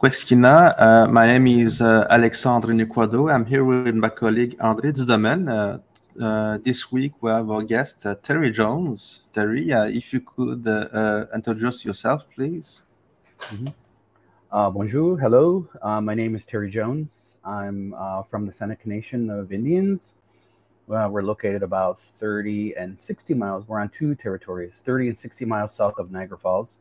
Quexkina. Uh, my name is uh, Alexandre Niquado. I'm here with my colleague André Dudemaine. Uh, uh, this week we have our guest uh, Terry Jones. Terry, uh, if you could introduce yourself, please. Mm -hmm. bonjour, hello. my name is Terry Jones. I'm from the Seneca Nation of Indians. we're located about 30 and 60 miles. We're on two territories, 30 and 60 miles south of Niagara Falls.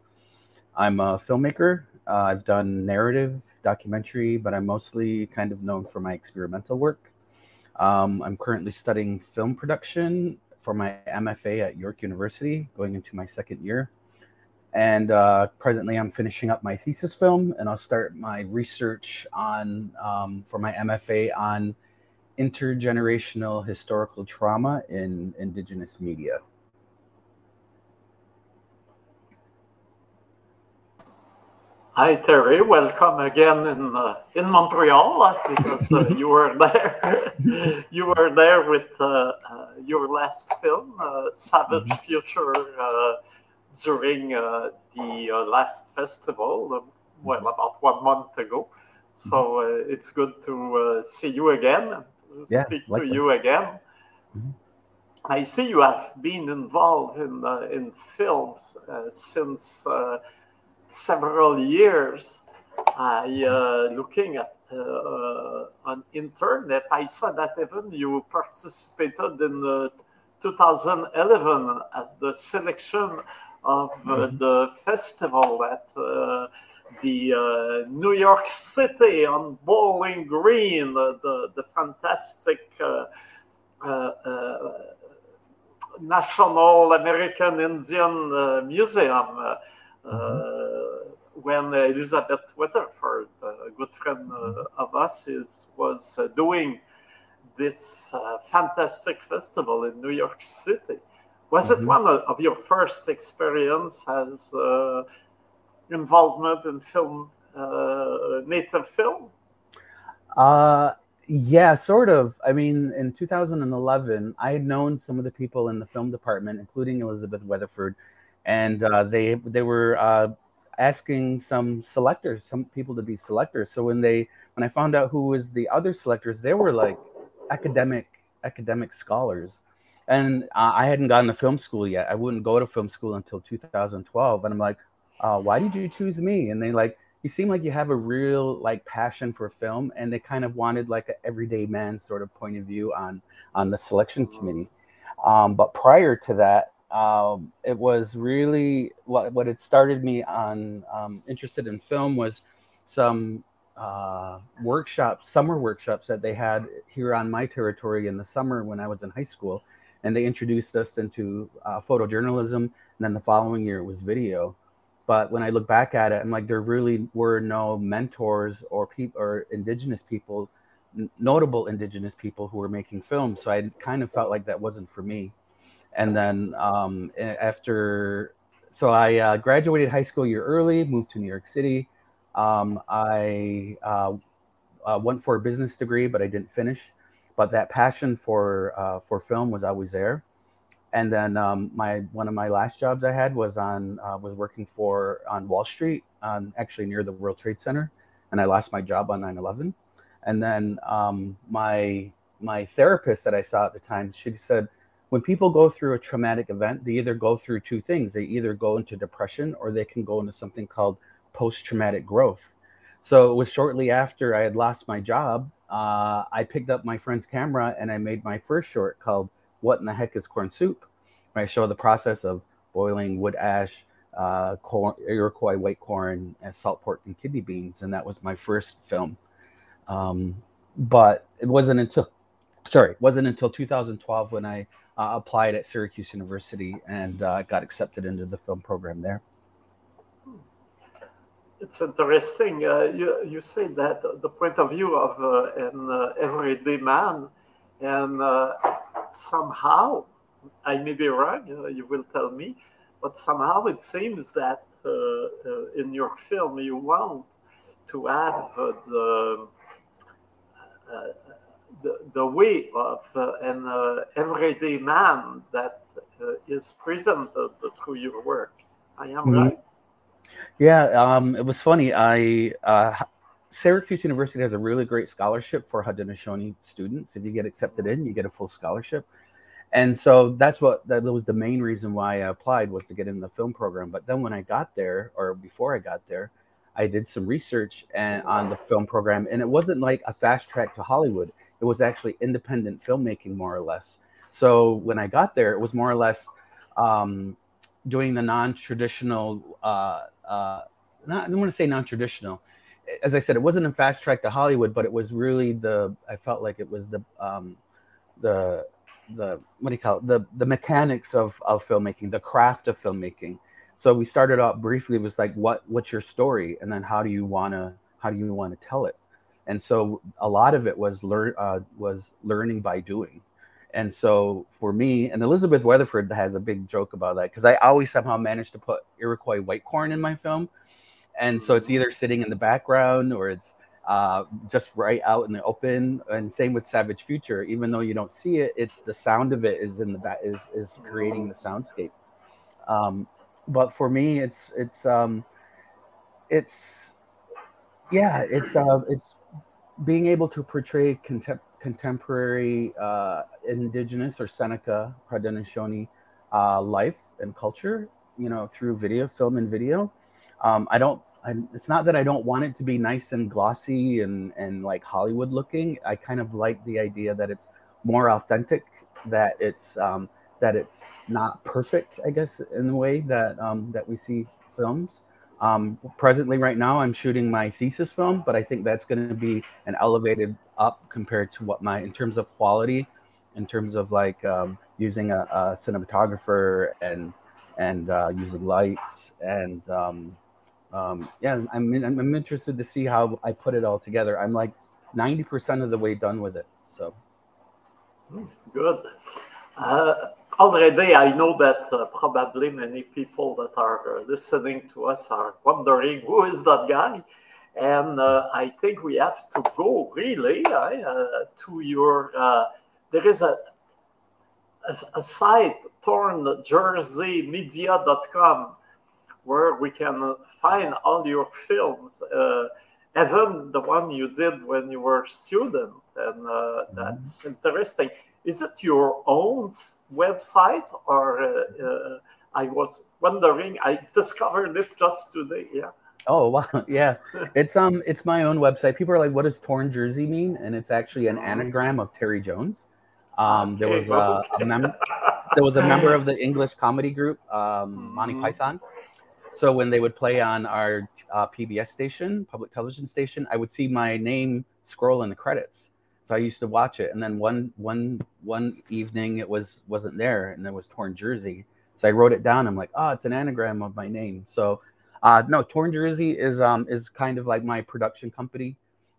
I'm a filmmaker. Uh, I've done narrative, documentary, but I'm mostly kind of known for my experimental work. Um, I'm currently studying film production for my MFA at York University, going into my second year. And uh, presently, I'm finishing up my thesis film, and I'll start my research on um, for my MFA on intergenerational historical trauma in Indigenous media. Hi Terry, welcome again in uh, in Montreal uh, because uh, you were there. you were there with uh, uh, your last film, uh, Savage mm-hmm. Future, during the last festival. well, about one month ago. So mm-hmm. it's good to see you again, yeah, speak to you again. Mm-hmm. I see you have been involved in in films since several years, I uh, looking at uh, on internet, I saw that even you participated in the 2011 at the selection of uh, mm-hmm. the festival at uh, the uh, New York City on Bowling Green, the, the, fantastic uh, National American Indian Museum. Mm-hmm. when Elizabeth Weatherford, a good friend uh, of us, is was uh, doing this fantastic festival in New York City. Was mm-hmm. it one of your first experience as uh, involvement in film, uh, native film? Uh, yeah, sort of. I mean, in 2011, I had known some of the people in the film department, including Elizabeth Weatherford, and uh, they they were uh, asking some selectors, some people to be selectors. So when they when I found out who was the other selectors, they were like academic academic scholars. And uh, I hadn't gotten to film school yet. I wouldn't go to film school until 2012. And I'm like, uh, why did you choose me? And they like, you seem like you have a real like passion for film. And they kind of wanted like an everyday man sort of point of view on on the selection committee. Um, but prior to that, um, it was really what, what it started me on um, interested in film was some uh, workshops, summer workshops that they had here on my territory in the summer when I was in high school. And they introduced us into uh, photojournalism. And then the following year it was video. But when I look back at it, I'm like, there really were no mentors or people or indigenous people, n- notable indigenous people who were making films. So I kind of felt like that wasn't for me and then um, after so i uh, graduated high school year early moved to new york city. Um, i uh, uh, went for a business degree but i didn't finish. But that passion for uh, for film was always there. And then um, my one of my last jobs i had was on uh, was working for on wall street actually near the world trade center. And i lost my job on 9-11 and then um, my my therapist that i saw at the time she said when people go through a traumatic event, they either go through two things. They either go into depression or they can go into something called post traumatic growth. So it was shortly after I had lost my job, uh, I picked up my friend's camera and I made my first short called What in the Heck is Corn Soup? I show the process of boiling wood ash, uh, corn, Iroquois white corn, and salt pork and kidney beans. And that was my first film. Um, but it wasn't until, sorry, it wasn't until 2012 when I uh, applied at Syracuse University and uh, got accepted into the film program there. It's interesting. Uh, you, you say that the point of view of uh, an uh, everyday man, and uh, somehow, I may be wrong, you will tell me, but somehow it seems that in your film you want to have the the, the way of uh, an uh, everyday man that uh, is presented through your work. I am mm-hmm. right. Yeah, um, it was funny. I uh, Syracuse University has a really great scholarship for Haudenosaunee students. If you get accepted in, you get a full scholarship. And so that's what that was the main reason why I applied was to get in the film program. But then when I got there, or before I got there, I did some research and on the film program, and it wasn't like a fast track to Hollywood. It was actually independent filmmaking, more or less. So when I got there, it was more or less um, doing the non-traditional. Uh, uh, not, I don't want to say non-traditional. As I said, it wasn't a fast track to Hollywood, but it was really the. I felt like it was the um, the the what do you call it? The the mechanics of of filmmaking, the craft of filmmaking. So we started out briefly. It was like, what what's your story, and then how do you wanna how do you want to tell it? And so a lot of it was learn uh, was learning by doing. And so for me, and Elizabeth Weatherford has a big joke about that because I always somehow managed to put Iroquois white corn in my film. And so it's mm-hmm. either sitting in the background or it's uh, just right out in the open. And same with Savage Future, even though you don't see it, it's the sound of it is in the back is is creating the soundscape. Um, but for me, it's it's um, it's yeah, it's uh, it's being able to portray contem- contemporary uh, indigenous or Seneca Haudenosaunee uh, life and culture, you know, through video, film and video. Um, I don't. I, it's not that I don't want it to be nice and glossy and and like Hollywood looking. I kind of like the idea that it's more authentic, that it's um, that it's not perfect. I guess in the way that um, that we see films. Um, presently, right now, I'm shooting my thesis film, but I think that's going to be an elevated up compared to what my, in terms of quality, in terms of like um, using a, a, cinematographer and and uh, using lights and um, um, yeah, I'm, I'm I'm interested to see how I put it all together. I'm like 90% of the way done with it. So good. Uh, already I know that uh, probably many people that are uh, listening to us are wondering who is that guy, and uh, I think we have to go really uh, to your. Uh, there is a, a, a site tornjerseymedia.com where we can find all your films, uh, even the one you did when you were a student, and mm-hmm. that's interesting is it your own website or uh, uh, I was wondering. I discovered it just today. Yeah. Oh wow, yeah. It's um, it's my own website. People are like, "What does torn jersey mean?" And it's actually an anagram of Terry Jones. Um, okay, there was a, okay. a member, there was a member of the English comedy group, um, Monty mm-hmm. Python. So when they would play on our uh, PBS station, public television station, I would see my name scroll in the credits so I used to watch it, and then one one one evening it was wasn't there, and it was torn jersey. So I wrote it down. I'm like, oh, it's an anagram of my name. So uh, no, torn jersey is um is kind of like my production company.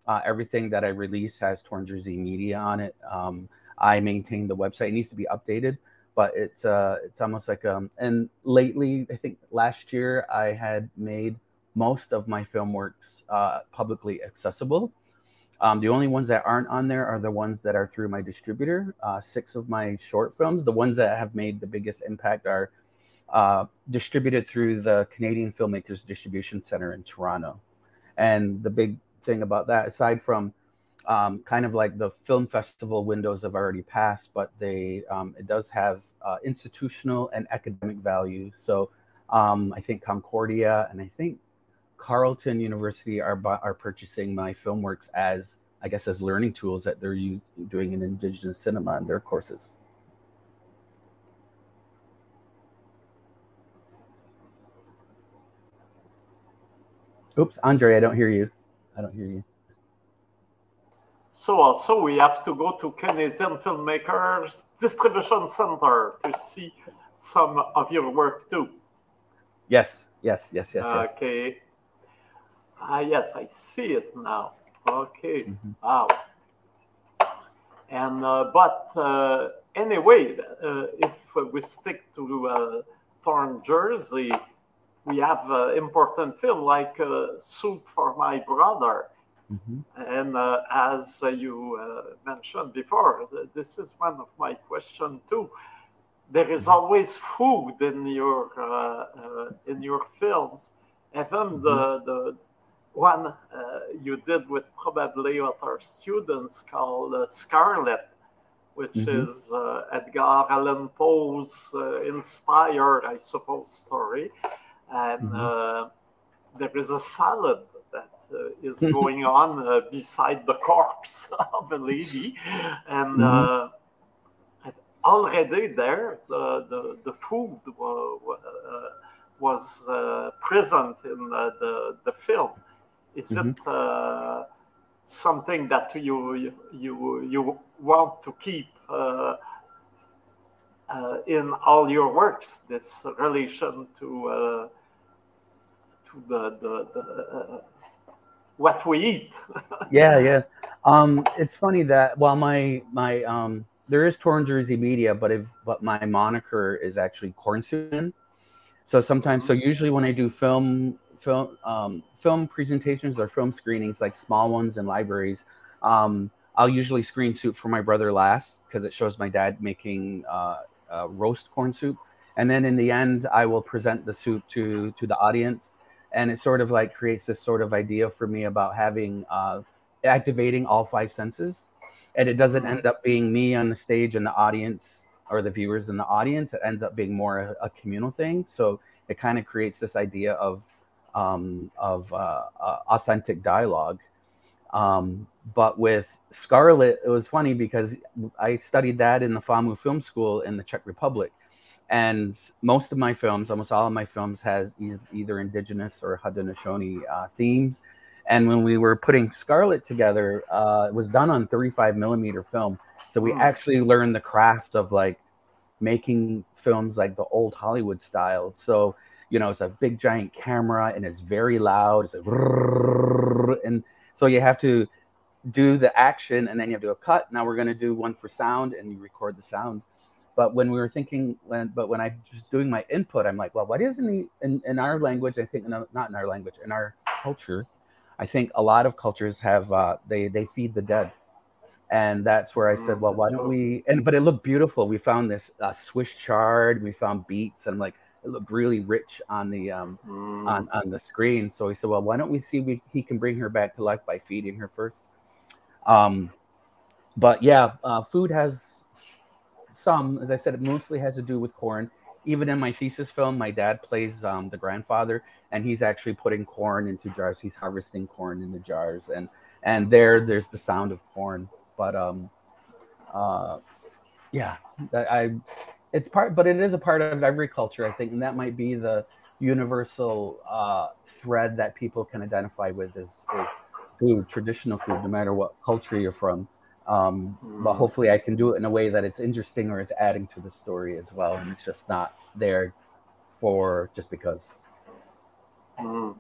Uh, everything that I release has torn jersey media on it. Um, I maintain the website. It needs to be updated, but it's uh it's almost like um and lately I think last year I had made most of my film works uh, publicly accessible. Um, the only ones that aren't on there are the ones that are through my distributor. Uh, six of my short films, the ones that have made the biggest impact, are uh, distributed through the Canadian Filmmakers Distribution Center in Toronto. And the big thing about that, aside from um, kind of like the film festival windows have already passed, but they um, it does have uh, institutional and academic value. So um, I think Concordia and I think Carleton University are are purchasing my film works as I guess as learning tools that they're doing in Indigenous cinema in their courses. Oops, Andre, I don't hear you. I don't hear you. So also we have to go to Canadian Filmmakers Distribution Center to see some of your work too. Yes, yes, yes, yes. Okay. Yes. Ah, yes, I see it now. Okay. Mm-hmm. Wow. And uh, but uh, anyway, uh, if we stick to uh, torn jersey, we have uh, important film like uh, "Soup for My Brother," mm-hmm. and uh, as you mentioned before, this is one of my questions too. There is mm-hmm. always food in your in your films even the the one uh, you did with probably what our students call uh, Scarlet, which Mhm. is uh, Edgar Allan Poe's uh, inspired, I suppose, story. And Mhm. uh, there is a salad that uh, is going on uh, beside the corpse of a lady. And Mhm. uh, already there, the, the, the food uh, was uh, present in uh, the, the film. Is Mhm. it uh, something that you you you want to keep uh, uh, in all your works? This relation to uh, to the the, the uh, what we eat. yeah yeah um it's funny that well my my um there is torn jersey media but if but my moniker is actually corn soup so sometimes so usually when i do film film um film presentations or film screenings like small ones in libraries. Um i'll usually screen soup for my brother last because it shows my dad making uh, uh roast corn soup. And then in the end i will present the soup to to the audience. And it sort of like creates this sort of idea for me about having uh, activating all five senses. And it doesn't end up being me on the stage and the audience or the viewers in the audience. It ends up being more a, a communal thing. So it kind of creates this idea of um, of uh, uh, authentic dialogue um, but with scarlet it was funny because i studied that in the famu film school in the czech republic and most of my films, almost all of my films, has e- either indigenous or Haudenosaunee uh, themes. And when we were putting Scarlet together, uh, it was done on 35 millimeter film, so we Hmm. actually learned the craft of like making films like the old Hollywood style. So you know, it's a big giant camera and it's very loud. It's like, and so you have to do the action and then you have to do a cut. Now we're going to do one for sound and you record the sound but when we were thinking when but when i was doing my input i'm like well what isn't in, in our language i think no, not in our language in our culture i think a lot of cultures have uh, they they feed the dead and that's where i said well why don't we and but it looked beautiful we found this uh, swiss chard we found beets and i'm like it looked really rich on the um Mm. on, on the screen. So he said, well, why don't we see if we, he can bring her back to life by feeding her first? Um, but yeah, uh, food has some, as I said, it mostly has to do with corn. Even in my thesis film, my dad plays um, the grandfather, and he's actually putting corn into jars. He's harvesting corn in the jars, and and there, there's the sound of corn. But um, uh, yeah, I, I it's part, but it is a part of every culture, I think, and that might be the universal uh, thread that people can identify with is, is food, traditional food, no matter what culture you're from. Um, But Mm. hopefully, I can do it in a way that it's interesting or it's adding to the story as well, and it's just not there for just because. Mm.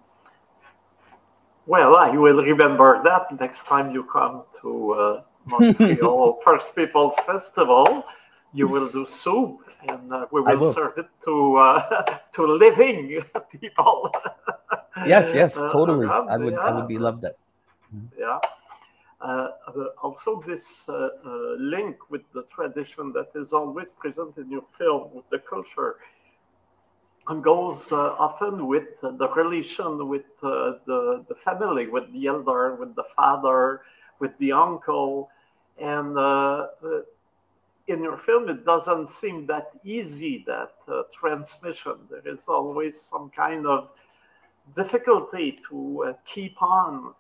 Well, I will remember that next time you come to uh, Montreal First Peoples Festival. You will do soup, and uh, we will, will. serve it to uh, to living people. Yes, yes, Uh, totally. around I would, I would be loved that. Yeah. Uh, uh, also, this uh, uh, link with the tradition that is always present in your film with the culture and goes uh, often with uh, the relation with uh, the, the family, with the elder, with the father, with the uncle. And uh, uh, in your film, it doesn't seem that easy, that uh, transmission. There is always some kind of difficulty to uh, keep on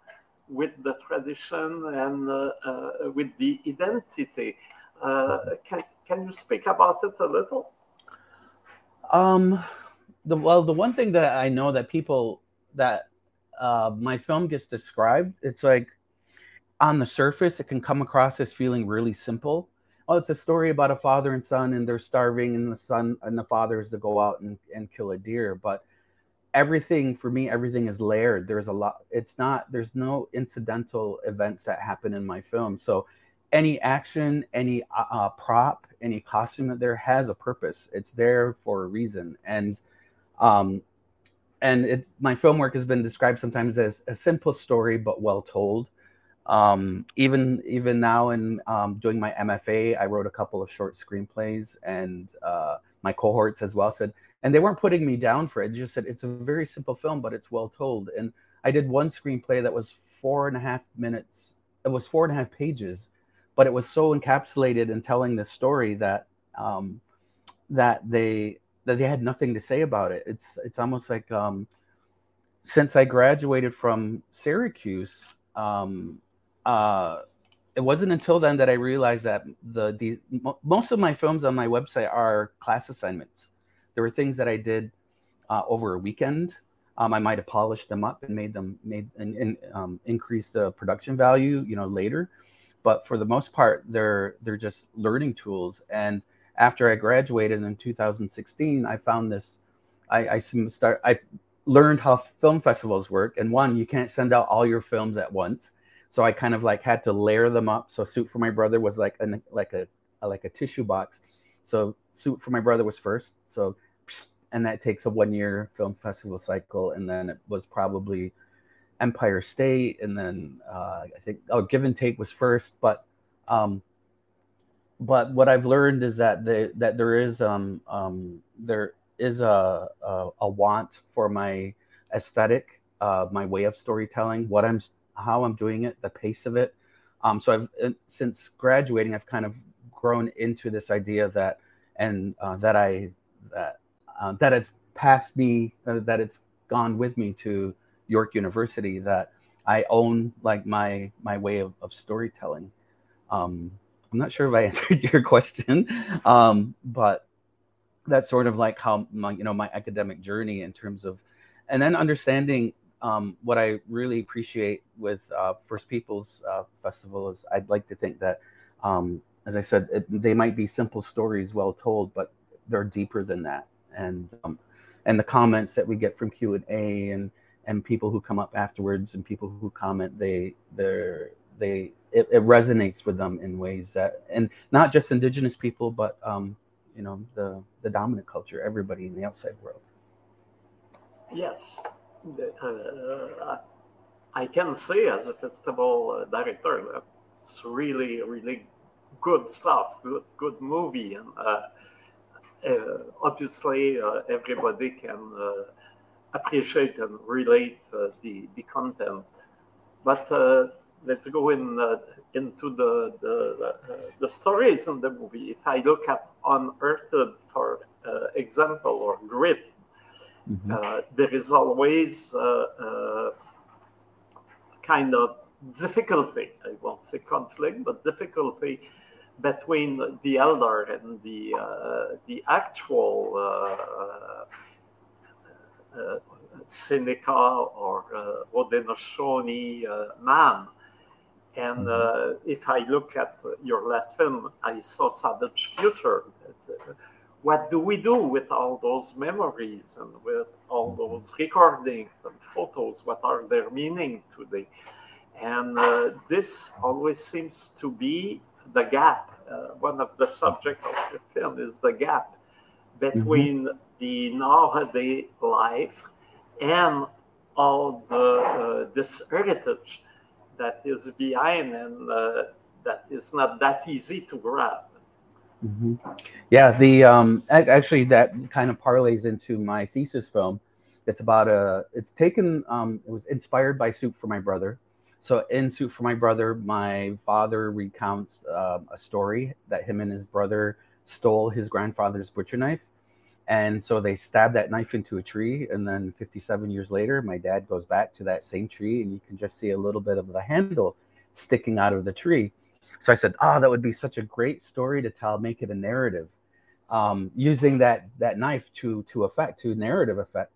with the tradition and uh, uh, with the identity. Uh, can, can you speak about it a little? Um, the well, the one thing that I know that people that uh, my film gets described, it's like on the surface, it can come across as feeling really simple. Oh, it's a story about a father and son, and they're starving, and the son and the father is to go out and, and kill a deer. But everything for me, everything is layered. There's a lot. It's not. There's no incidental events that happen in my film. So any action, any uh, uh, prop, any costume that there has a purpose. It's there for a reason, and um, and it my film work has been described sometimes as a simple story but well told. Um, even even now in um, doing my MFA, I wrote a couple of short screenplays, and uh, my cohorts as well said and they weren't putting me down for it. They just said it's a very simple film, but it's well told. And I did one screenplay that was four and a half minutes. It was four and a half pages, but it was so encapsulated in telling this story that um, that they that they had nothing to say about it. It's it's almost like um, since I graduated from Syracuse, um, uh, it wasn't until then that I realized that the the most of my films on my website are class assignments. There were things that I did uh, over a weekend. Um, I might have polished them up and made them made and, and um, increased the production value, you know, later. But for the most part, they're they're just learning tools. And after I graduated in 2016, I found this. I, I start. I learned how film festivals work. And one, you can't send out all your films at once so I kind of like had to layer them up. So Soup for My Brother was like a like a, a like a tissue box. So Soup for My Brother was first. So and that takes a one year film festival cycle, and then it was probably Empire State, and then uh, I think oh Give and Take was first, but um, but what I've learned is that the, that there is um, um, there is a, a, a want for my aesthetic, uh, my way of storytelling, what I'm how I'm doing it, the pace of it. Um, so I've uh, since graduating, I've kind of grown into this idea that and uh, that I that uh, that it's passed me, uh, that it's gone with me to York University. That I own like my my way of, of storytelling. Um, I'm not sure if I answered your question, um, but that's sort of like how my you know my academic journey in terms of, and then understanding um, what I really appreciate with uh, First Peoples uh, Festival is I'd like to think that, um, as I said, it, they might be simple stories, well told, but they're deeper than that. And um, and the comments that we get from Q and A and and people who come up afterwards and people who comment, they they're they it, it resonates with them in ways that and not just Indigenous people, but um, you know the the dominant culture, everybody in the outside world. Yes, uh, I can say as a festival uh, director that it's really, really good stuff, good, good movie, and uh, uh obviously uh, everybody can appreciate and relate the the content. But let's go in into the the, the stories in the movie. If I look at Unearthed, for example, or Grit, Mm-hmm. Uh, there is always uh, uh, kind of difficulty, I won't say conflict, but difficulty between the elder and the, uh, the actual uh, uh, Seneca or uh, Haudenosaunee man. And mm-hmm. if I look at your last film, I saw Savage Future what do we do with all those memories and with all those recordings and photos? What are their meaning today? And uh, this always seems to be the gap. Uh, one of the subjects of the film is the gap between mm-hmm. the nowadays life and all the uh, this heritage that is behind and uh, that is not that easy to grab. Mm-hmm. Yeah, the um, actually that kind of parlays into my thesis film. It's about a. It's taken. Um, it was inspired by Soup for My Brother. So in Soup for My Brother, my father recounts uh, a story that him and his brother stole his grandfather's butcher knife, and so they stabbed that knife into a tree. And then 57 years later, my dad goes back to that same tree, and you can just see a little bit of the handle sticking out of the tree so I said, "Oh, that would be such a great story to tell. Make it a narrative, um, using that that knife to to effect to narrative effect."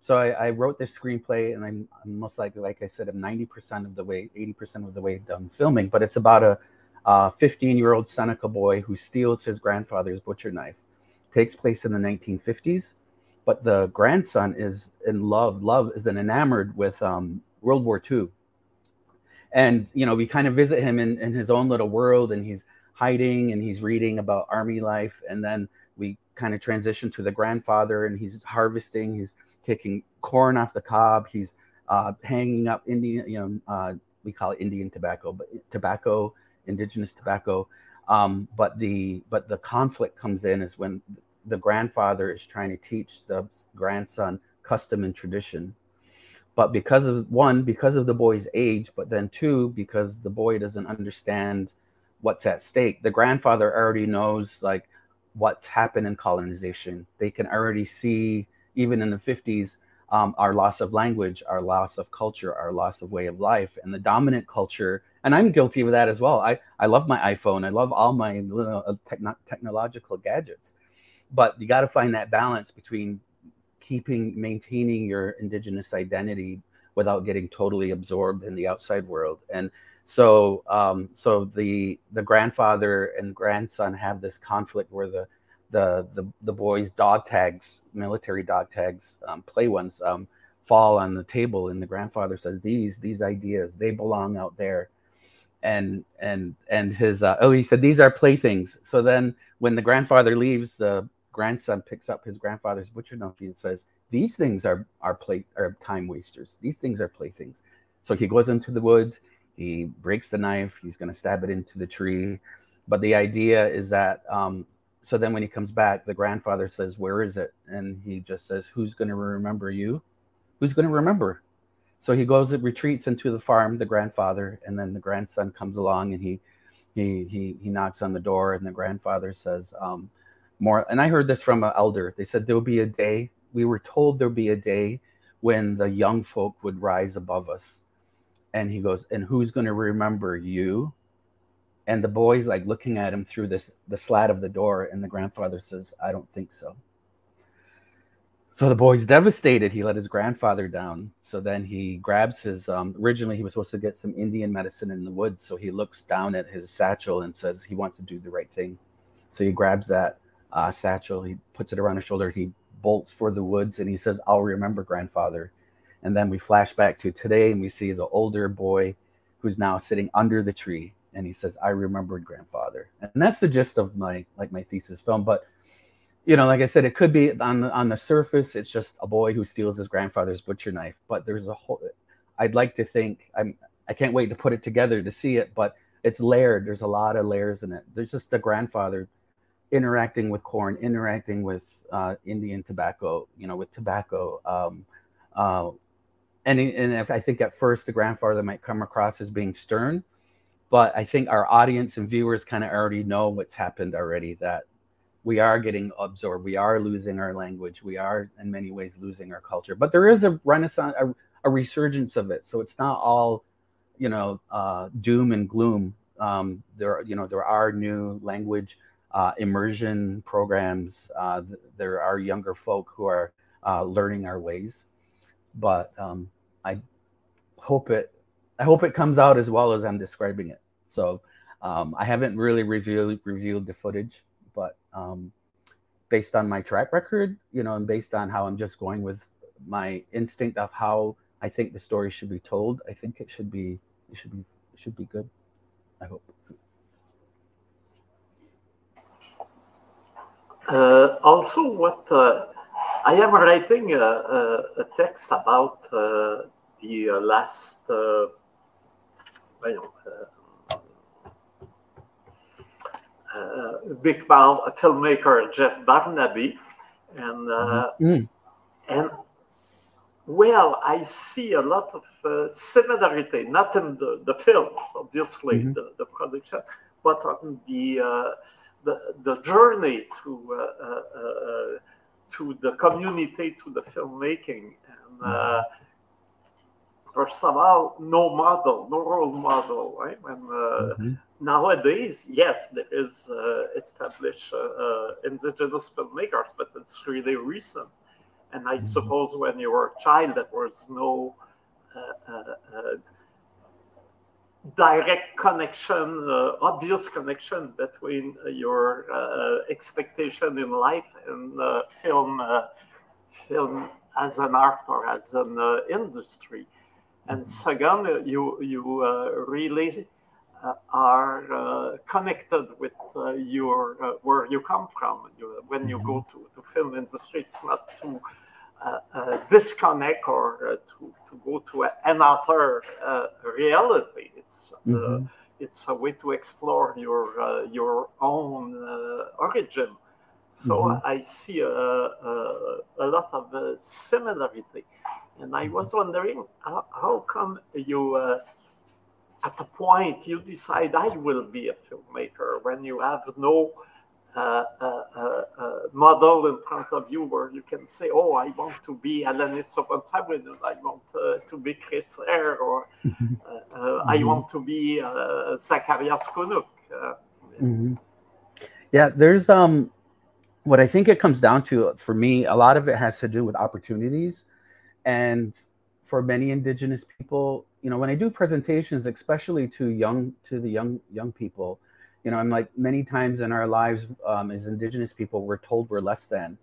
So I, I wrote this screenplay, and I'm, I'm, most likely, like I said, I'm 90% of the way, 80% of the way done filming. But it's about a 15 year old Seneca boy who steals his grandfather's butcher knife. takes place in the 1950s, but the grandson is in love. Love is an enamored with um, World War II and you know we kind of visit him in, in his own little world and he's hiding and he's reading about army life and then we kind of transition to the grandfather and he's harvesting he's taking corn off the cob he's uh, hanging up indian you know uh, we call it indian tobacco but tobacco indigenous tobacco um, but the but the conflict comes in is when the grandfather is trying to teach the grandson custom and tradition. But because of one, because of the boy's age, but then two, because the boy doesn't understand what's at stake, the grandfather already knows like what's happened in colonization. They can already see, even in the 50s, um, our loss of language, our loss of culture, our loss of way of life, and the dominant culture. And I'm guilty of that as well. I, I love my iPhone. I love all my uh, techno- technological gadgets. But you got to find that balance between keeping, maintaining your indigenous identity without getting totally absorbed in the outside world. And so, um, so the the grandfather and grandson have this conflict where the the the, the boys' dog tags, military dog tags, um, play ones, um, fall on the table, and the grandfather says, "These these ideas they belong out there." And and and his uh, oh he said these are playthings. So then when the grandfather leaves, the grandson picks up his grandfather's butcher knife and says, "These things are are play are time wasters. These things are playthings." So he goes into the woods. He breaks the knife. He's going to stab it into the tree. But the idea is that um, so then when he comes back, the grandfather says, Where is it? And he just says, Who's going to remember you? Who's going to remember? So he goes and retreats into the farm, the grandfather, and then the grandson comes along and he he he he knocks on the door and the grandfather says, um, more and I heard this from an elder. They said there'll be a day, we were told there'll be a day when the young folk would rise above us. And he goes, And who's going to remember you? and the boy's like looking at him through this the slat of the door and the grandfather says i don't think so so the boy's devastated he let his grandfather down so then he grabs his um, originally he was supposed to get some indian medicine in the woods so he looks down at his satchel and says he wants to do the right thing so he grabs that uh, satchel he puts it around his shoulder he bolts for the woods and he says i'll remember grandfather and then we flash back to today and we see the older boy who's now sitting under the tree and he says, "I remembered grandfather," and that's the gist of my like my thesis film. But you know, like I said, it could be on the on the surface, it's just a boy who steals his grandfather's butcher knife. But there's a whole. I'd like to think I'm. I can't wait to put it together to see it, but it's layered. There's a lot of layers in it. There's just the grandfather interacting with corn, interacting with uh, Indian tobacco, you know, with tobacco. Um, uh, and and I think at first the grandfather might come across as being stern, but I think our audience and viewers kind of already know what's happened already that we are getting absorbed. We are losing our language. We are, in many ways, losing our culture. But there is a renaissance, a, a resurgence of it. So it's not all, you know, uh, doom and gloom. Um, there, you know, there are new language uh, immersion programs. Uh, th- there are younger folk who are uh, learning our ways. But um, I hope it I hope it comes out as well as I'm describing it. So um, I haven't really revealed reviewed the footage, but um, based on my track record, you know, and based on how I'm just going with my instinct of how I think the story should be told, I think it should be it should be it should be good. I hope. Uh, also, what uh, I am writing a, a, a text about uh, the uh, last uh, well, uh, uh, big mouth filmmaker Jeff Barnaby, and uh, mm. and well, I see a lot of uh, similarity, not in the, the films, obviously, mm-hmm. the, the production, but on the uh, the, the journey to uh, uh, to the community, to the filmmaking, and first of all, no model, no role model, right? And uh, mm-hmm. nowadays, yes, there is uh, established uh, uh indigenous filmmakers, but it's really recent. And I mm-hmm. suppose when you were a child, there was no uh, uh, direct connection, obvious connection between your expectation in life and film, film as an art or as an industry and second, you you uh, really uh, are uh, connected with uh, your uh, where you come from. You, when you go mm-hmm. to, to film industry, it's not to uh, disconnect or to, to go to another reality. It's mm-hmm. it's a way to explore your your own origin. So mm-hmm. I see a, a, a lot of uh, similarity. And I was wondering how, how come you, uh, at the point you decide I will be a filmmaker when you have no uh, uh, uh, uh model in front of you where you can say, oh, I want to be Alanis Obomsawin, I want to be Chris Eyre, or mm-hmm. I want to be Zacharias Kunuk. Mm-hmm. Yeah, there's um, what I think it comes down to for me, a lot of it has to do with opportunities. And for many indigenous people, you know, when I do presentations, especially to young to the young young people, you know, I'm like many times in our lives um, as indigenous people, we're told we're less than.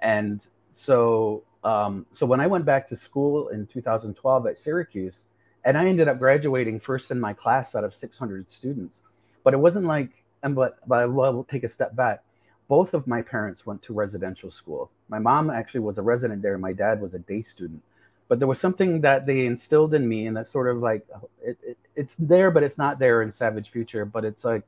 And so um, so when I went back to school in 2012 at Syracuse, and I ended up graduating first in my class out of 600 students, but it wasn't like, and but but I will take a step back both of my parents went to residential school. My mom actually was a resident there. My dad was a day student. But there was something that they instilled in me, and that's sort of like it, it, it's there, but it's not there in Savage Future. But it's like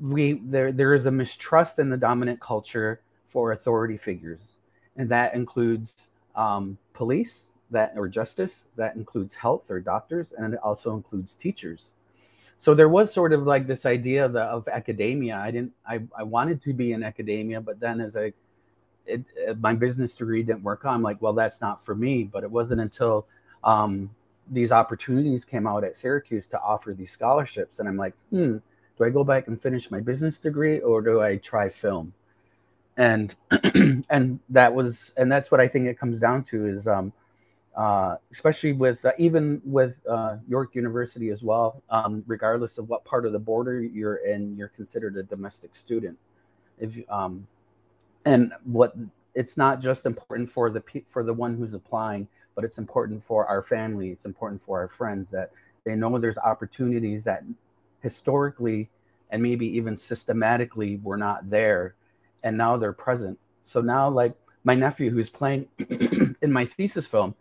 we there there is a mistrust in the dominant culture for authority figures, and that includes um, police, that or justice, that includes health or doctors, and it also includes teachers. So there was sort of like this idea of, the, of academia. I didn't I, I wanted to be in academia but then as i it, it, my business degree didn't work i'm like well that's not for me. But it wasn't until um, these opportunities came out at syracuse to offer these scholarships. And i'm like hmm do i go back and finish my business degree or do i try film and and that was and that's what i think it comes down to is um, uh, especially with uh, even with uh, York University as well. Um, regardless of what part of the border you're in, you're considered a domestic student. If um, and what it's not just important for the for the one who's applying, but it's important for our family. It's important for our friends that they know there's opportunities that historically and maybe even systematically were not there, and now they're present. So now, like my nephew who's playing in my thesis film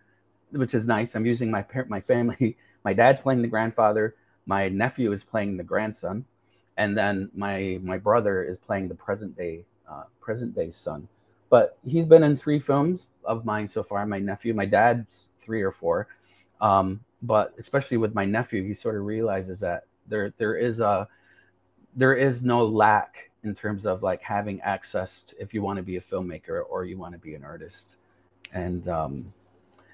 which is nice. I'm using my parent, my family. My dad's playing the grandfather. My nephew is playing the grandson, and then my my brother is playing the present day uh, present day son. But he's been in three films of mine so far. My nephew, my dad's three or four. Um, but especially with my nephew, he sort of realizes that there there is a there is no lack in terms of like having access to, if you want to be a filmmaker or you want to be an artist and um,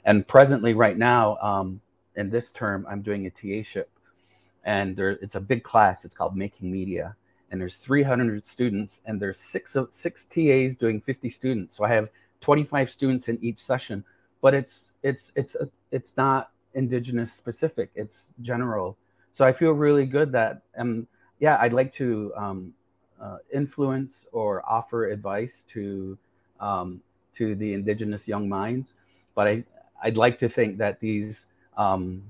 and presently, right now, um, in this term, I'm doing a TA ship, and there, it's a big class. It's called Making Media, and there's 300 students, and there's six of six TAs doing 50 students. So I have 25 students in each session, but it's it's it's it's not indigenous specific. It's general. So I feel really good that um yeah I'd like to um, uh, influence or offer advice to um, to the indigenous young minds, but I I'd like to think that these um,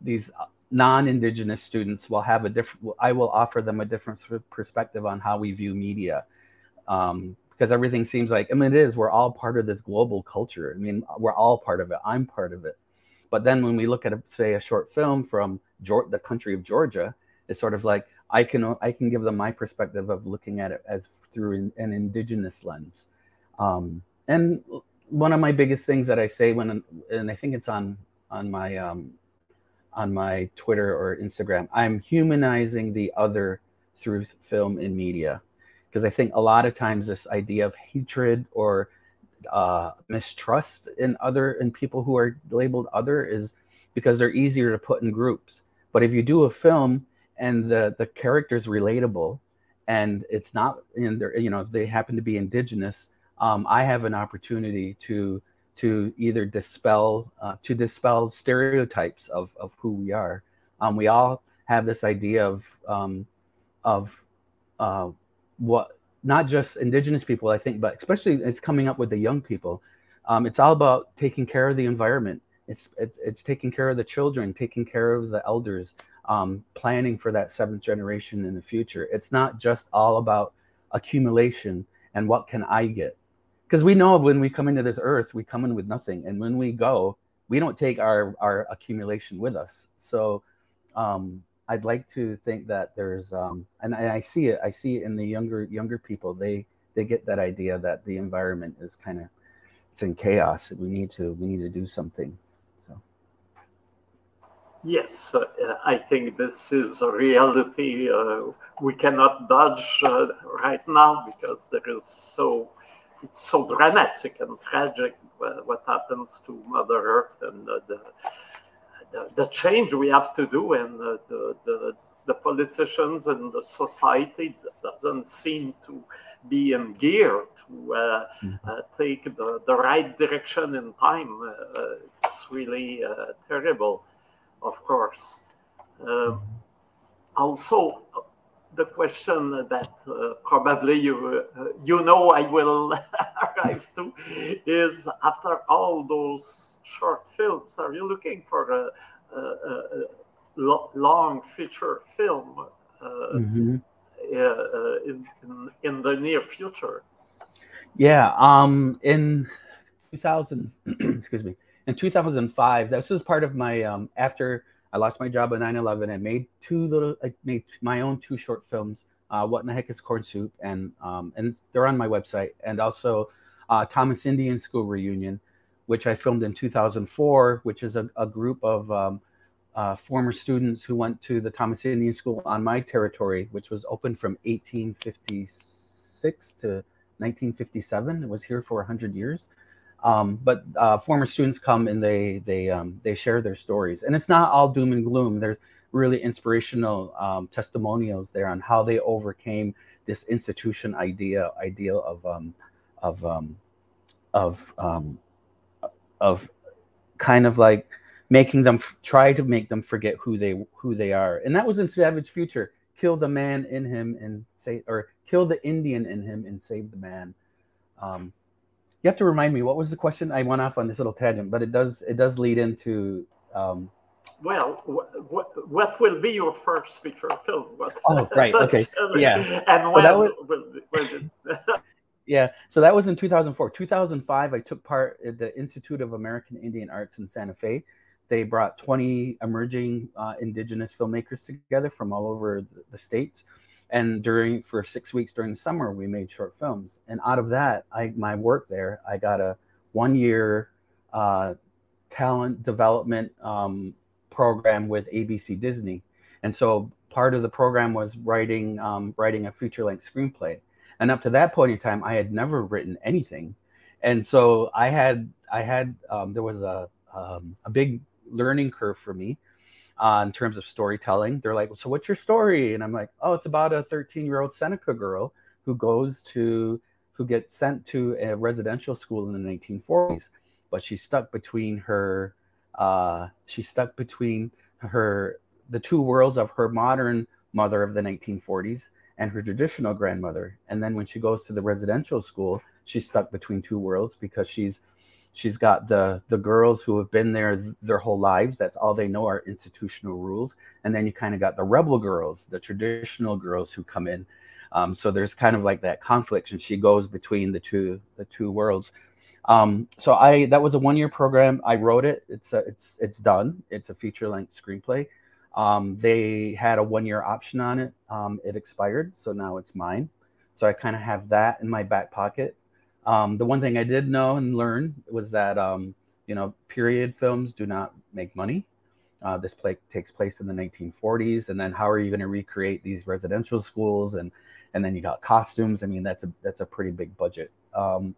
these non-indigenous students will have a different. I will offer them a different sort of perspective on how we view media, um, because everything seems like I mean it is. We're all part of this global culture. I mean we're all part of it. I'm part of it. But then when we look at a, say a short film from Georgia, the country of Georgia, it's sort of like I can I can give them my perspective of looking at it as through an, an indigenous lens. Um, and one of my biggest things that I say when, and I think it's on on my um, on my Twitter or Instagram, I'm humanizing the other through film and media, because I think a lot of times this idea of hatred or uh, mistrust in other in people who are labeled other is because they're easier to put in groups. But if you do a film and the the character's relatable, and it's not, in they're you know they happen to be indigenous, um, I have an opportunity to to either dispel uh, to dispel stereotypes of of who we are. Um, we all have this idea of um, of uh, what not just indigenous people, I think, but especially it's coming up with the young people. Um, it's all about taking care of the environment. It's, it's it's taking care of the children, taking care of the elders, um, planning for that seventh generation in the future. It's not just all about accumulation and what can I get because we know when we come into this earth, we come in with nothing, and when we go, we don't take our our accumulation with us. So, um, I'd like to think that there's, um, and, I see it. I see it in the younger younger people. They they get that idea that the environment is kind of it's in chaos. We need to we need to do something. So yes, uh, I think this is a reality uh, we cannot dodge uh, right now because there is so it's so dramatic and tragic uh, what happens to Mother Earth and the, the, the change we have to do and the, the, the politicians and the society doesn't seem to be in gear to uh, mm-hmm. uh, take the, the right direction in time. Uh, it's really uh, terrible, of course. Uh, mm-hmm. Also, the question that uh, probably you you know I will arrive to is after all those short films, are you looking for a, a, a long feature film? Uh, uh, in, in, in the near future? Yeah, um, in 2000, excuse me, in 2005, this was part of my um, after I lost my job at 9/11. I made two little, I made my own two short films. Uh, what in the heck is corn soup? And um, and they're on my website. And also uh, Thomas Indian School reunion, which I filmed in 2004, which is a, a group of um, uh, former students who went to the Thomas Indian School on my territory, which was open from 1856 to 1957. It was here for 100 years. Um, but uh, former students come and they they um, they share their stories, and it's not all doom and gloom. There's really inspirational um, testimonials there on how they overcame this institution idea ideal of um, of um, of um, of kind of like making them try to make them forget who they who they are. And that was in savage future. Kill the man in him and say or kill the indian in him and save the man. Um, you have to remind me what was the question i went off on this little tangent but it does it does lead into um, well, what, what will be your first feature film? What, oh, right. Okay. Yeah. And when so was, will, will yeah. So that was in 2004. 2005, I took part at the Institute of American Indian Arts in Santa Fe. They brought 20 emerging uh, indigenous filmmakers together from all over the, the states. And during for six weeks during the summer, we made short films. And out of that, I my work there, I got a one year uh, talent development um, program with ABC Disney. And so part of the program was writing um, writing a feature length screenplay. And up to that point in time, I had never written anything. And so I had I had um, there was a um, a big learning curve for me uh, in terms of storytelling. They're like, so what's your story? And I'm like, oh, it's about a 13 year old Seneca girl who goes to, who gets sent to a residential school in the 1940s, but she's stuck between her, uh, she's stuck between her, the two worlds of her modern mother of the 1940s and her traditional grandmother. And then when she goes to the residential school, she's stuck between two worlds because she's She's got the the girls who have been there their whole lives. That's all they know are institutional rules. And then you kind of got the rebel girls, the traditional girls who come in. Um, so there's kind of like that conflict, and she goes between the two the two worlds. Um, so I that was a one year program. I wrote it. It's a, it's it's done. It's a feature length screenplay. Um, they had a one year option on it. Um, it expired, so now it's mine. So I kind of have that in my back pocket. Um, the one thing I did know and learn was that um, you know period films do not make money. Uh, this play takes place in the 1940s, and then how are you going to recreate these residential schools and and then you got costumes. I mean, that's a that's a pretty big budget. Um,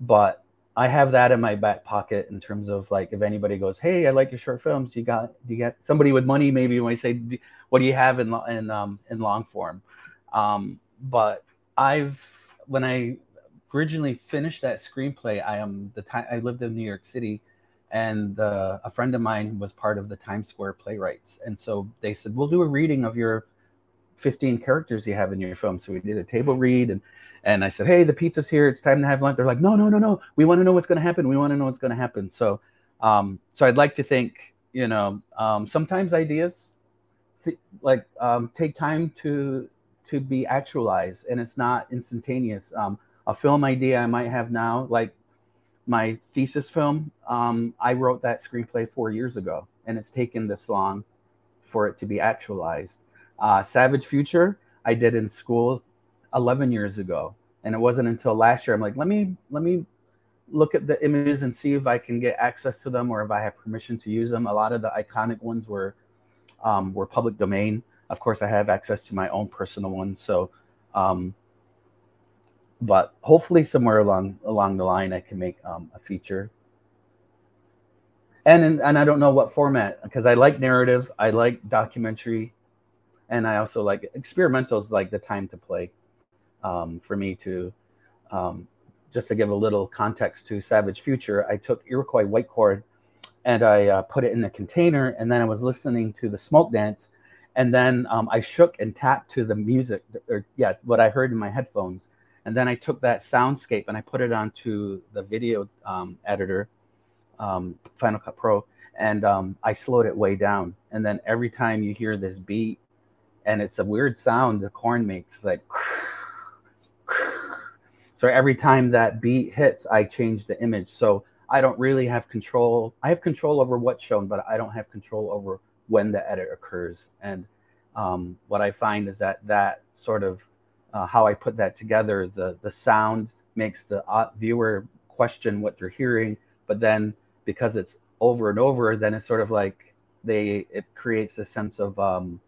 but I have that in my back pocket in terms of like if anybody goes, "Hey, I like your short films. You got you got somebody with money maybe when I say, what do you have in in um, in long form?" Um, but I've when I originally finished that screenplay, I am the time I lived in New York City, and uh, a friend of mine was part of the Times Square playwrights, and so they said we'll do a reading of your 15 characters you have in your film. So we did a table read, and and I said, hey, the pizza's here. It's time to have lunch. They're like, no, no, no, no. We want to know what's going to happen. We want to know what's going to happen. So, um, so I'd like to think, you know, um, sometimes ideas th- like um, take time to to be actualized, and it's not instantaneous. Um, a film idea I might have now, like my thesis film, um, I wrote that screenplay four years ago, and it's taken this long for it to be actualized. Uh, Savage Future, I did in school 11 years ago, and it wasn't until last year I'm like, let me let me look at the images and see if I can get access to them or if I have permission to use them. A lot of the iconic ones were um, were public domain. Of course, I have access to my own personal ones. So, um, but hopefully somewhere along along the line, I can make um, a feature. And and I don't know what format because I like narrative, I like documentary, and I also like experimental is like the time to play um, for me to. Um, just to give a little context to Savage Future, I took Iroquois white corn and I uh, put it in a container, and then I was listening to the smoke dance, and then um, I shook and tapped to the music, or yeah, what I heard in my headphones, and then I took that soundscape and I put it onto the video um, editor, um, Final Cut Pro, and um, I slowed it way down, and then every time you hear this beat, and it's a weird sound the corn makes, it's like. So every time that beat hits, I change the image. So I don't really have control. I have control over what's shown, but I don't have control over when the edit occurs. And um, what I find is that that sort of uh, how I put that together, the the sound makes the uh, viewer question what they're hearing, but then because it's over and over, then it's sort of like they it creates a sense of um,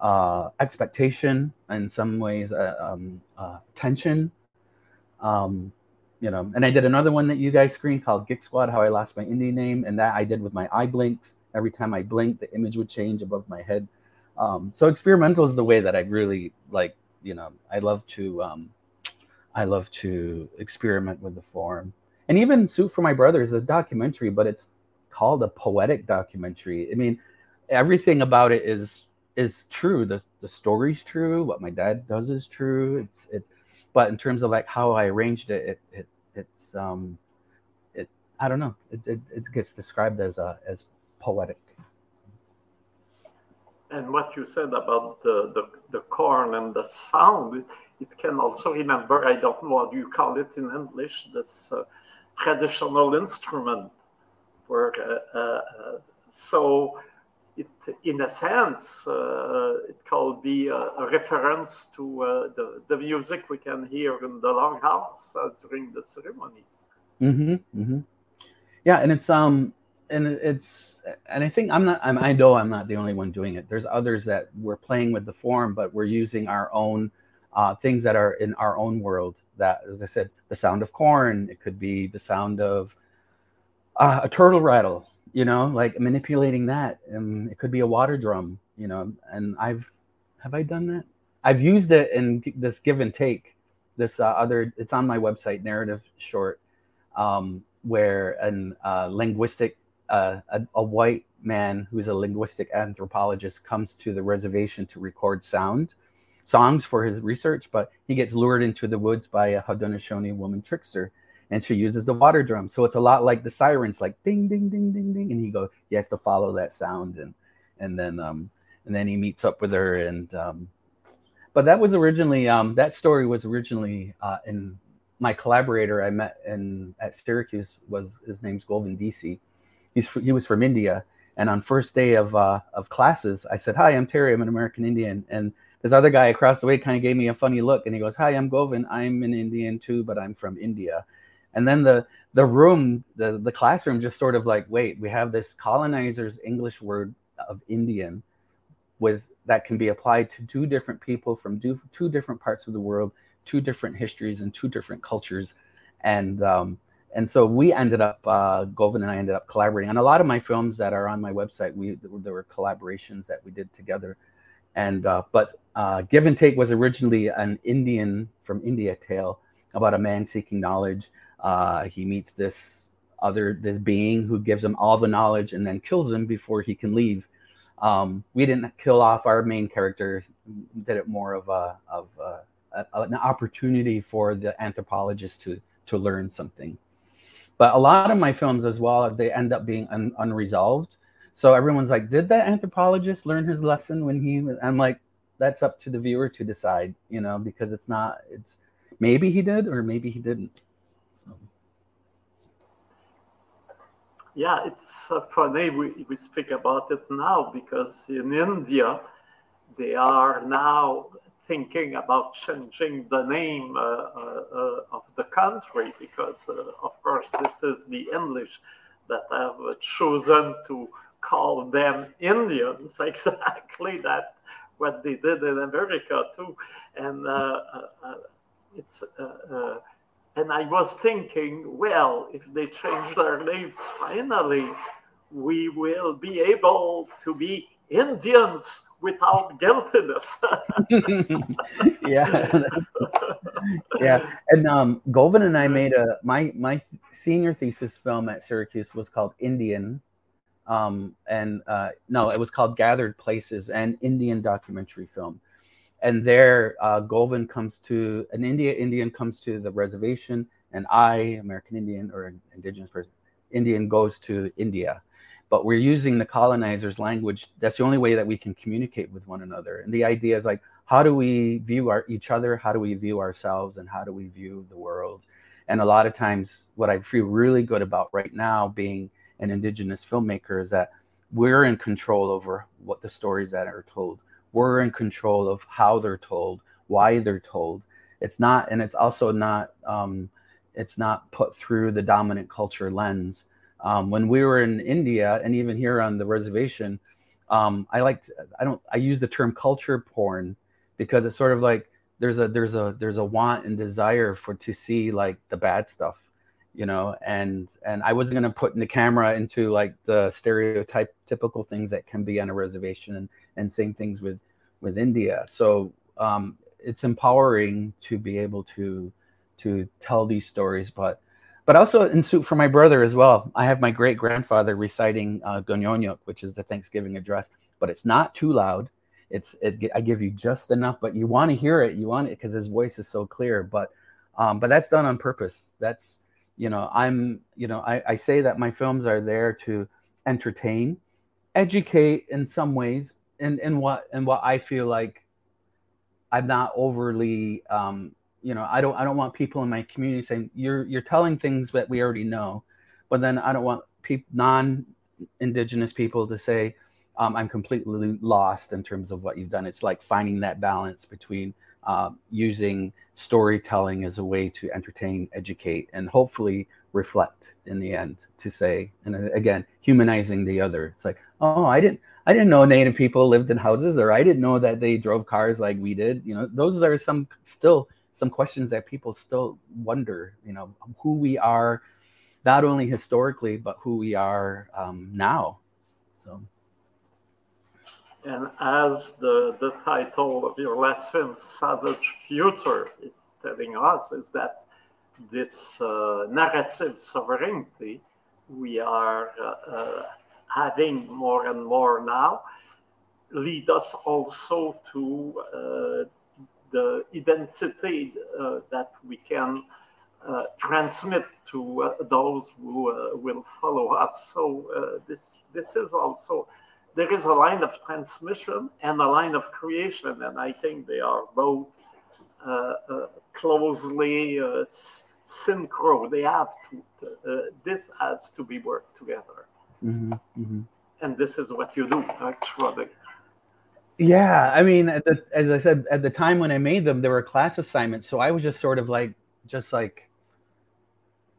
uh, expectation in some ways, uh, um, uh, tension. Um, you know, and I did another one that you guys screened called Geek Squad, how I lost my Indian name, and that I did with my eye blinks. Every time I blinked, the image would change above my head. Um, so experimental is the way that I really like. You know, I love to, um, I love to experiment with the form, and even Soup for My Brother is a documentary, but it's called a poetic documentary. I mean, everything about it is is true. The the story's true. What my dad does is true. It's it's but in terms of like how I arranged it, it, it it's um, it I don't know. It, it, it gets described as a as poetic. And what you said about the, the, the corn and the sound, it can also remember, I don't know what you call it in English, this uh, traditional instrument. Where, uh, uh, so it, in a sense, uh, it could be a, a reference to uh, the, the music we can hear in the longhouse uh, during the ceremonies. Mm-hmm, mm-hmm. Yeah, and it's um, and it's and I think I'm not. I'm, I know I'm not the only one doing it. There's others that we're playing with the form, but we're using our own uh, things that are in our own world. That, as I said, the sound of corn. It could be the sound of uh, a turtle rattle you know, like manipulating that. And it could be a water drum, you know, and I've, have I done that? I've used it in this give and take, this uh, other, it's on my website, narrative short, um, where an uh, linguistic, uh, a, a white man who's a linguistic anthropologist comes to the reservation to record sound songs for his research, but he gets lured into the woods by a Haudenosaunee woman trickster and she uses the water drum. So it's a lot like the sirens, like ding, ding, ding, ding, ding, and he goes, he has to follow that sound, and and then um and then he meets up with her, and um, but that was originally um that story was originally uh, in my collaborator I met in at Syracuse was his name's Govind DC. He's he was from India, and on first day of uh, of classes, I said, "Hi, I'm Terry. I'm an American Indian," and this other guy across the way kind of gave me a funny look, and he goes, "Hi, I'm Govind. I'm an Indian too, but I'm from India." and then the the room the the classroom just sort of like wait we have this colonizer's english word of indian with that can be applied to two different people from two, two different parts of the world two different histories and two different cultures and um, and so we ended up uh, Govind and I ended up collaborating on a lot of my films that are on my website. We there were collaborations that we did together, and uh, but uh, Give and Take was originally an Indian from India tale about a man seeking knowledge uh, he meets this other this being who gives him all the knowledge and then kills him before he can leave. Um, we didn't kill off our main character; did it more of a of a, a, an opportunity for the anthropologist to to learn something. But a lot of my films as well, they end up being un, unresolved. So everyone's like, "Did that anthropologist learn his lesson when he?" I'm like, "That's up to the viewer to decide," you know, because it's not. It's maybe he did or maybe he didn't. yeah, it's funny we, we speak about it now because in India, they are now thinking about changing the name uh, uh, uh of the country because, uh, of course, this is the English that have chosen to call them Indians. Exactly that what they did in America too, and uh, it's. and I was thinking, well, if they change their names finally, we will be able to be Indians without guiltiness. yeah, yeah. And um, Govind and I made a my my senior thesis film at Syracuse was called Indian, um, and uh, no, it was called Gathered Places, an Indian documentary film. And there, uh, Govind comes to an India Indian comes to the reservation, and I, American Indian or Indigenous person, Indian goes to India but we're using the colonizers language. That's the only way that we can communicate with one another. And the idea is like how do we view our each other? How do we view ourselves? And how do we view the world? And a lot of times what i feel really good about right now being an indigenous filmmaker is that we're in control over what the stories that are told. We're in control of how they're told why they're told. It's not and it's also not um, it's not put through the dominant culture lens um, when we were in India and even here on the reservation, um, I like I don't I use the term culture porn because it's sort of like there's a there's a there's a want and desire for to see like the bad stuff, you know, and and I wasn't gonna put in the camera into like the stereotype typical things that can be on a reservation and and same things with with India. So um, it's empowering to be able to to tell these stories, but but also in soup for my brother as well. I have my great grandfather reciting uh, Gonyonyuk, which is the Thanksgiving address, but it's not too loud. It's it, I give you just enough, but you want to hear it. You want it because his voice is so clear. But um, but that's done on purpose. That's you know I'm you know I, I say that my films are there to entertain, educate in some ways, in in what in what I feel like I'm not overly um, you know i don't i don't want people in my community saying you're you're telling things that we already know. But then i don't want people non indigenous people to say um, i'm completely lost in terms of what you've done. It's like finding that balance between uh, using storytelling as a way to entertain educate and hopefully reflect in the end to say and again humanizing the other. It's like oh i didn't i didn't know native people lived in houses or i didn't know that they drove cars like we did. You know those are some still some questions that people still wonder, you know, who we are, not only historically, but who we are um, now. So. And as the, the title of your film, Savage Future, is telling us, is that this uh, narrative sovereignty we are uh, uh, having more and more now lead us also to uh, identity uh, that we can uh, transmit to uh, those who will follow us. So this this is also there is a line of transmission and a line of creation, and I think they are both uh, uh, closely uh, synchro. They have to. this has to be worked together, mm-hmm, mm-hmm. and this is what you do actually. Yeah, I mean, the, as I said, at the time when I made them, there were class assignments, so I was just sort of like, just like,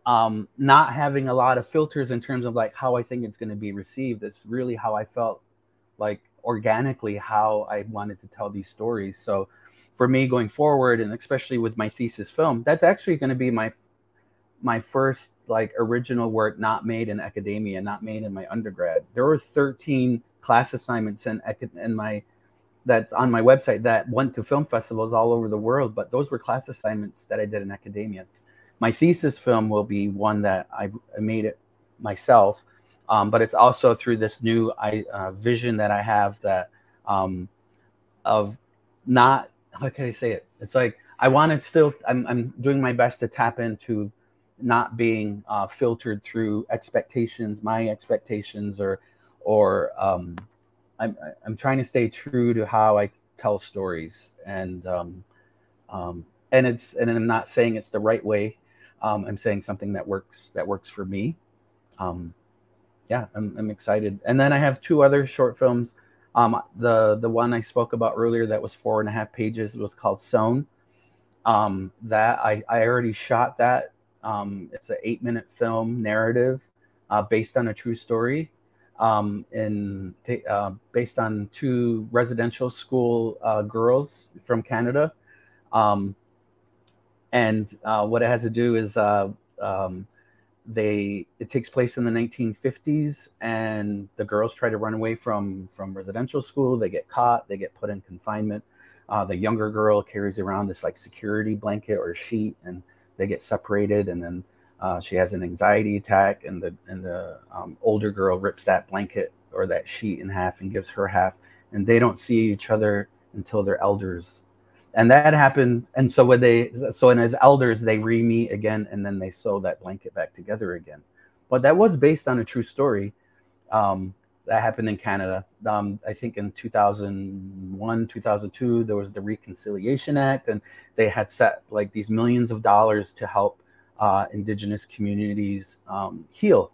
um, not having a lot of filters in terms of like how I think it's going to be received. It's really how I felt, like organically how I wanted to tell these stories. So, for me going forward, and especially with my thesis film, that's actually going to be my my first like original work not made in academia, not made in my undergrad. There were 13 class assignments in in my that's on my website that went to film festivals all over the world, but those were class assignments that I did in academia. My thesis film will be one that I, I made it myself, um, but it's also through this new I, uh, vision that I have that um, of not how can I say it? It's like I want to still. I'm, I'm doing my best to tap into not being uh, filtered through expectations, my expectations, or or um, I'm I'm trying to stay true to how I tell stories, and um, um, and it's and I'm not saying it's the right way. Um, I'm saying something that works that works for me. Um, yeah, I'm, I'm excited. And then I have two other short films Um, the the one I spoke about earlier that was four and a half pages was called Sewn. Um, that I, I already shot that. Um, it's an eight minute film narrative uh, based on a true story um, in uh, based on two residential school uh, girls from Canada. Um, and uh, what it has to do is uh, um, they it takes place in the 1950s, and the girls try to run away from from residential school. They get caught. They get put in confinement. Uh, the younger girl carries around this like security blanket or sheet, and they get separated, and then uh, she has an anxiety attack, and the and the um, older girl rips that blanket or that sheet in half and gives her half, and they don't see each other until they're elders, and that happened. And so when they so and as elders they re meet again, and then they sew that blanket back together again. But that was based on a true story. Um, that happened in Canada. Um, I think in 2001, 2002, there was the Reconciliation Act, and they had set like these millions of dollars to help uh, indigenous communities um, heal.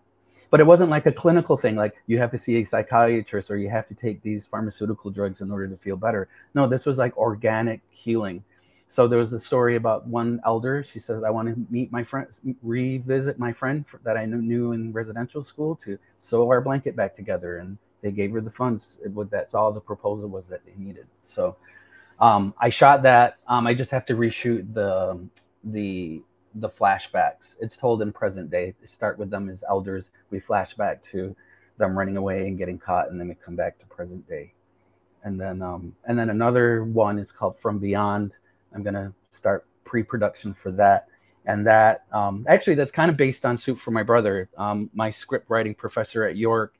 But it wasn't like a clinical thing, like you have to see a psychiatrist or you have to take these pharmaceutical drugs in order to feel better. No, this was like organic healing. So there was a story about one elder. She says, "I want to meet my friend, revisit my friend that I knew in residential school to sew our blanket back together." And they gave her the funds. It, that's all the proposal was that they needed. So um, I shot that. Um, I just have to reshoot the the the flashbacks. It's told in present day. They start with them as elders. We flash back to them running away and getting caught, and then we come back to present day. And then um, and then another one is called From Beyond. I'm gonna start pre-production for that. And that um, actually that's kind of based on Soup for My Brother. Um, my script writing professor at York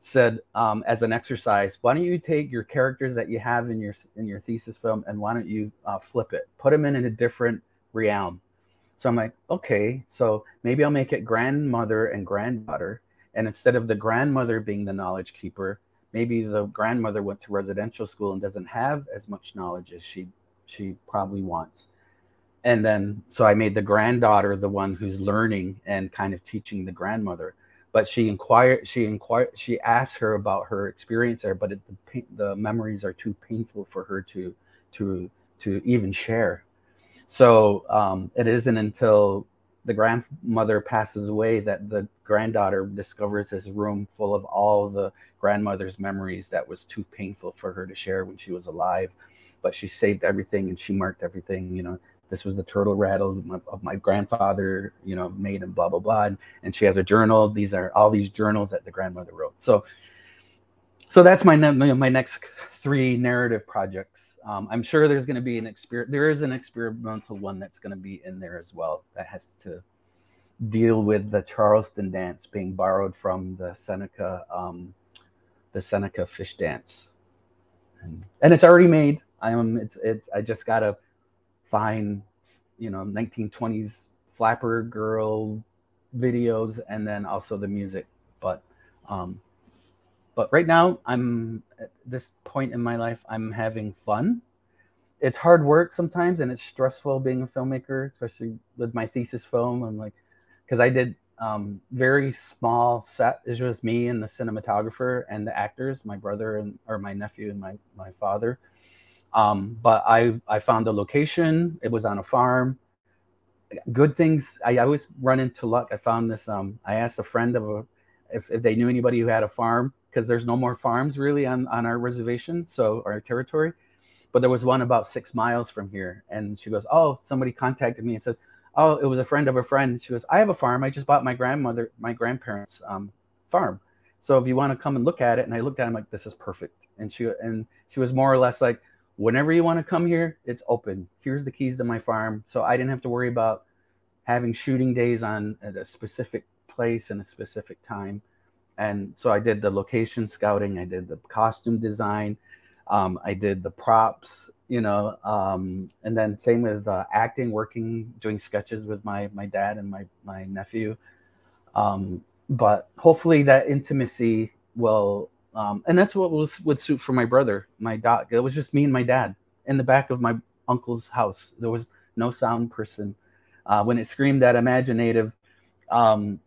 said um, as an exercise, why don't you take your characters that you have in your in your thesis film and why don't you uh, flip it, put them in, in a different realm so I'm like, okay, so maybe I'll make it grandmother and granddaughter. And instead of the grandmother being the knowledge keeper, maybe the grandmother went to residential school and doesn't have as much knowledge as she she probably wants. And then so I made the granddaughter the one who's learning and kind of teaching the grandmother. But she inquired, she inquired, she asked her about her experience there, but it, the, the memories are too painful for her to to to even share so um, it isn't until the grandmother passes away that the granddaughter discovers this room full of all the grandmother's memories that was too painful for her to share when she was alive. But she saved everything and she marked everything. You know, this was the turtle rattle of my grandfather, you know, made and blah blah blah. And, and she has a journal. These are all these journals that the grandmother wrote. So so that's my my next three narrative projects. Um, I'm sure there's going to be an exper- there is an experimental one that's going to be in there as well that has to deal with the Charleston dance being borrowed from the Seneca um, the Seneca fish dance, and, and it's already made. I am it's it's I just gotta find you know 1920s flapper girl videos and then also the music, but um, but right now, I'm at this point in my life, I'm having fun. It's hard work sometimes, and it's stressful being a filmmaker, especially with my thesis film. I'm like, because I did um, very small set. It was me and the cinematographer and the actors, my brother and or my nephew and my my father. Um, but I I found a location. It was on a farm. Good things. I always run into luck. I found this. Um, I asked a friend of a if, if they knew anybody who had a farm because there's no more farms really on, on our reservation, so our territory. But there was one about six miles from here. And she goes, Oh, somebody contacted me and says, Oh, it was a friend of a friend. She goes, I have a farm. I just bought my grandmother, my grandparents' um, farm. So if you want to come and look at it, and I looked at him like, this is perfect. And she and she was more or less like, whenever you want to come here, it's open. Here's the keys to my farm. So I didn't have to worry about having shooting days on at a specific place and a specific time and so I did the location scouting, I did the costume design, um, I did the props, you know, um, and then same with uh, acting, working, doing sketches with my my dad and my my nephew. Um, but hopefully that intimacy will, um, and that's what was with Soup for my brother, my doc. It was just me and my dad in the back of my uncle's house. There was no sound person. Uh, when it screamed that imagineNATIVE, um,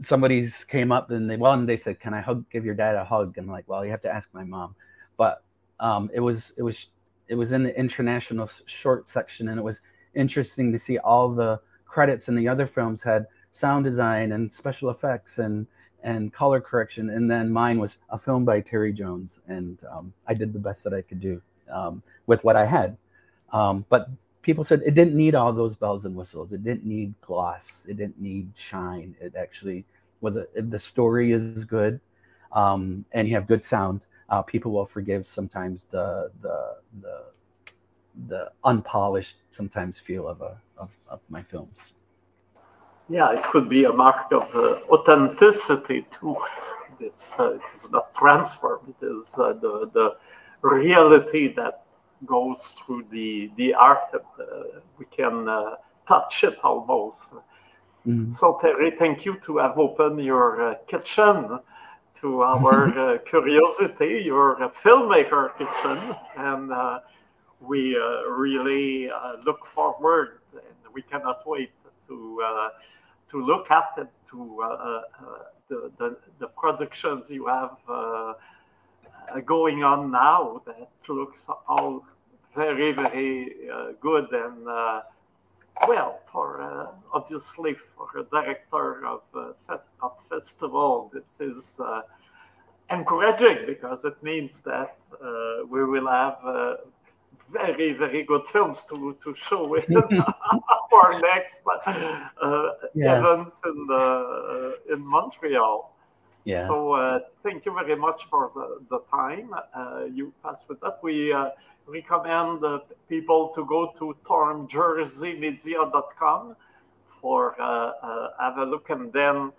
somebody's came up and they well and they said can i hug give your dad a hug and I'm like well you have to ask my mom but um, it was it was it was in the international short section, and it was interesting to see all the credits in the other films had sound design and special effects and and color correction, and then mine was a film by Terry Jones, and um, I did the best that I could do um, with what I had. Um, but people said it didn't need all those bells and whistles. It didn't need gloss. It didn't need shine. It actually was a, if the story is good um, and you have good sound, uh, people will forgive sometimes the the the the unpolished sometimes feel of a of, of my films. Yeah, it could be a mark of uh, authenticity too. This uh, it's not transfer. It is uh, the the reality that goes through the the art. Uh, we can uh, touch it almost. Mm. So Terry, thank you to have opened your uh, kitchen to our curiosity. You're a filmmaker kitchen, and we really look forward and we cannot wait to uh, to look at it, to uh, uh, the, the, the productions you have going on now that looks all very very good and well for uh, obviously for a director of uh, fest- of festival this is uh, encouraging because it means that we will have very, very good films to, to show in our next uh, yeah. events in, the, in Montreal. Yeah. So uh, thank you very much for the, the time uh, you passed with that. We uh, recommend people to go to tornjerseymedia.com for uh, uh, have a look and then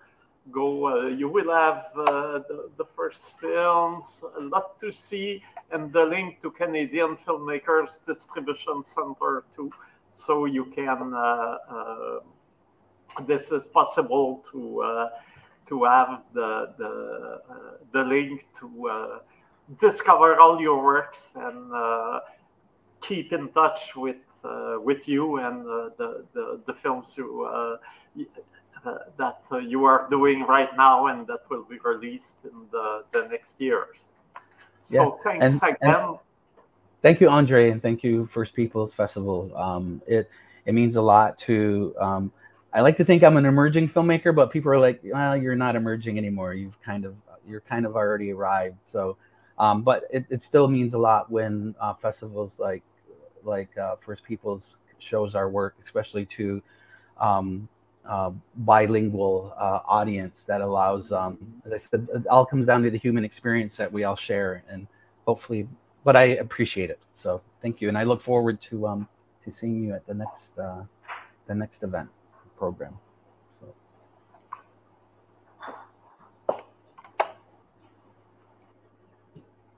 go. Uh, you will have the, the, first films, a lot to see, and the link to Canadian Filmmakers Distribution Center too. So you can. This is possible to to have the the uh, the link to discover all your works and keep in touch with with you and the, the the films you that uh, you are doing right now and that will be released in the, the next years. So yeah. thanks and, again. And thank you, André, and thank you, First Peoples Festival. Um, it it means a lot to. Um, I like to think I'm an emerging filmmaker, but people are like, "Well, you're not emerging anymore. You've kind of you're kind of already arrived." So, um, but it, it still means a lot when uh, festivals like like uh, First Peoples shows our work, especially to um, uh, bilingual uh, audience that allows, um, as I said, it all comes down to the human experience that we all share, and hopefully, but I appreciate it. So thank you, and I look forward to um, to seeing you at the next uh, the next event program.